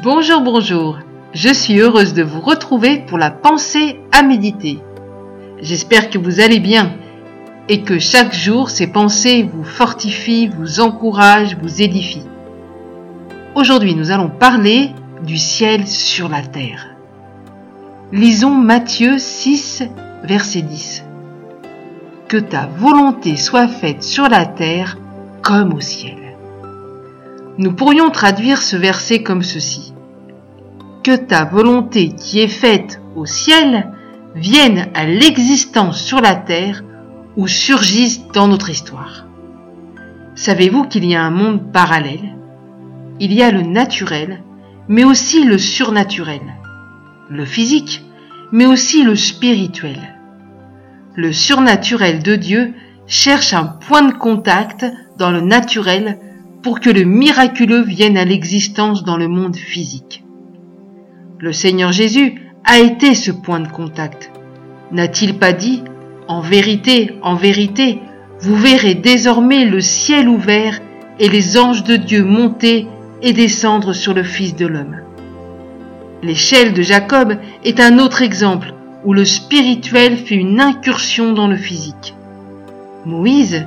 Bonjour, bonjour. Je suis heureuse de vous retrouver pour la pensée à méditer. J'espère que vous allez bien et que chaque jour ces pensées vous fortifient, vous encouragent, vous édifient. Aujourd'hui, nous allons parler du ciel sur la terre. Lisons Matthieu 6, verset 10. Que ta volonté soit faite sur la terre comme au ciel. Nous pourrions traduire ce verset comme ceci. Que ta volonté qui est faite au ciel vienne à l'existence sur la terre ou surgisse dans notre histoire. Savez-vous qu'il y a un monde parallèle? Il y a le naturel, mais aussi le surnaturel, le physique, mais aussi le spirituel. Le surnaturel de Dieu cherche un point de contact dans le naturel pour que le miraculeux vienne à l'existence dans le monde physique. Le Seigneur Jésus a été ce point de contact. N'a-t-il pas dit, En vérité, en vérité, vous verrez désormais le ciel ouvert et les anges de Dieu monter et descendre sur le Fils de l'homme. L'échelle de Jacob est un autre exemple où le spirituel fait une incursion dans le physique. Moïse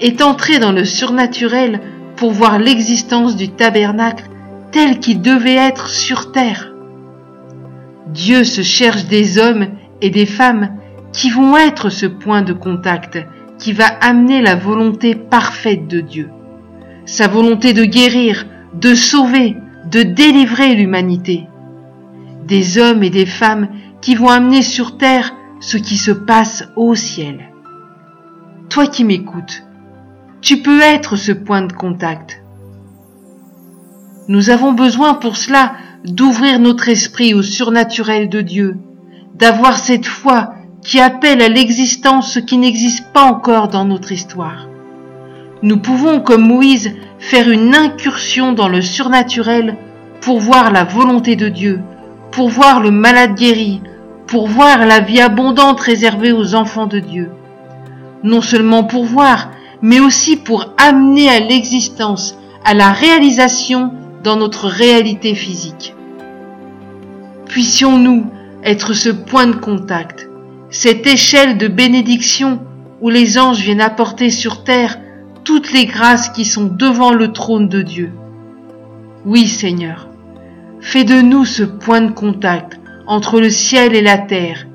est entré dans le surnaturel pour voir l'existence du tabernacle tel qu'il devait être sur terre. Dieu se cherche des hommes et des femmes qui vont être ce point de contact qui va amener la volonté parfaite de Dieu. Sa volonté de guérir, de sauver, de délivrer l'humanité. Des hommes et des femmes qui vont amener sur terre ce qui se passe au ciel. Toi qui m'écoutes, tu peux être ce point de contact. Nous avons besoin pour cela d'ouvrir notre esprit au surnaturel de Dieu, d'avoir cette foi qui appelle à l'existence ce qui n'existe pas encore dans notre histoire. Nous pouvons, comme Moïse, faire une incursion dans le surnaturel pour voir la volonté de Dieu, pour voir le malade guéri, pour voir la vie abondante réservée aux enfants de Dieu. Non seulement pour voir, mais aussi pour amener à l'existence, à la réalisation dans notre réalité physique. Puissions-nous être ce point de contact, cette échelle de bénédiction où les anges viennent apporter sur terre toutes les grâces qui sont devant le trône de Dieu. Oui Seigneur, fais de nous ce point de contact entre le ciel et la terre,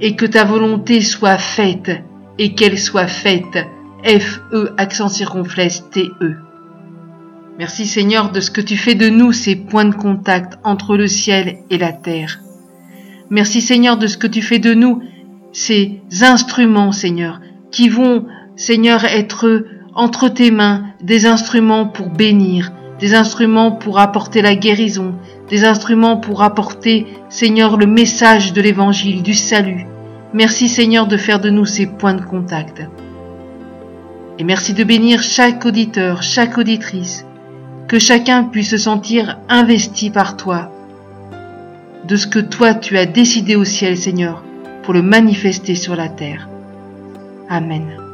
et que ta volonté soit faite, et qu'elle soit faite F-E accent circonflexe T-E. Merci Seigneur de ce que tu fais de nous ces points de contact entre le ciel et la terre. Merci Seigneur de ce que tu fais de nous ces instruments Seigneur qui vont Seigneur être entre tes mains des instruments pour bénir, des instruments pour apporter la guérison, des instruments pour apporter Seigneur le message de l'évangile, du salut. Merci Seigneur de faire de nous ces points de contact. Et merci de bénir chaque auditeur, chaque auditrice, que chacun puisse se sentir investi par toi, de ce que toi tu as décidé au ciel, Seigneur, pour le manifester sur la terre. Amen.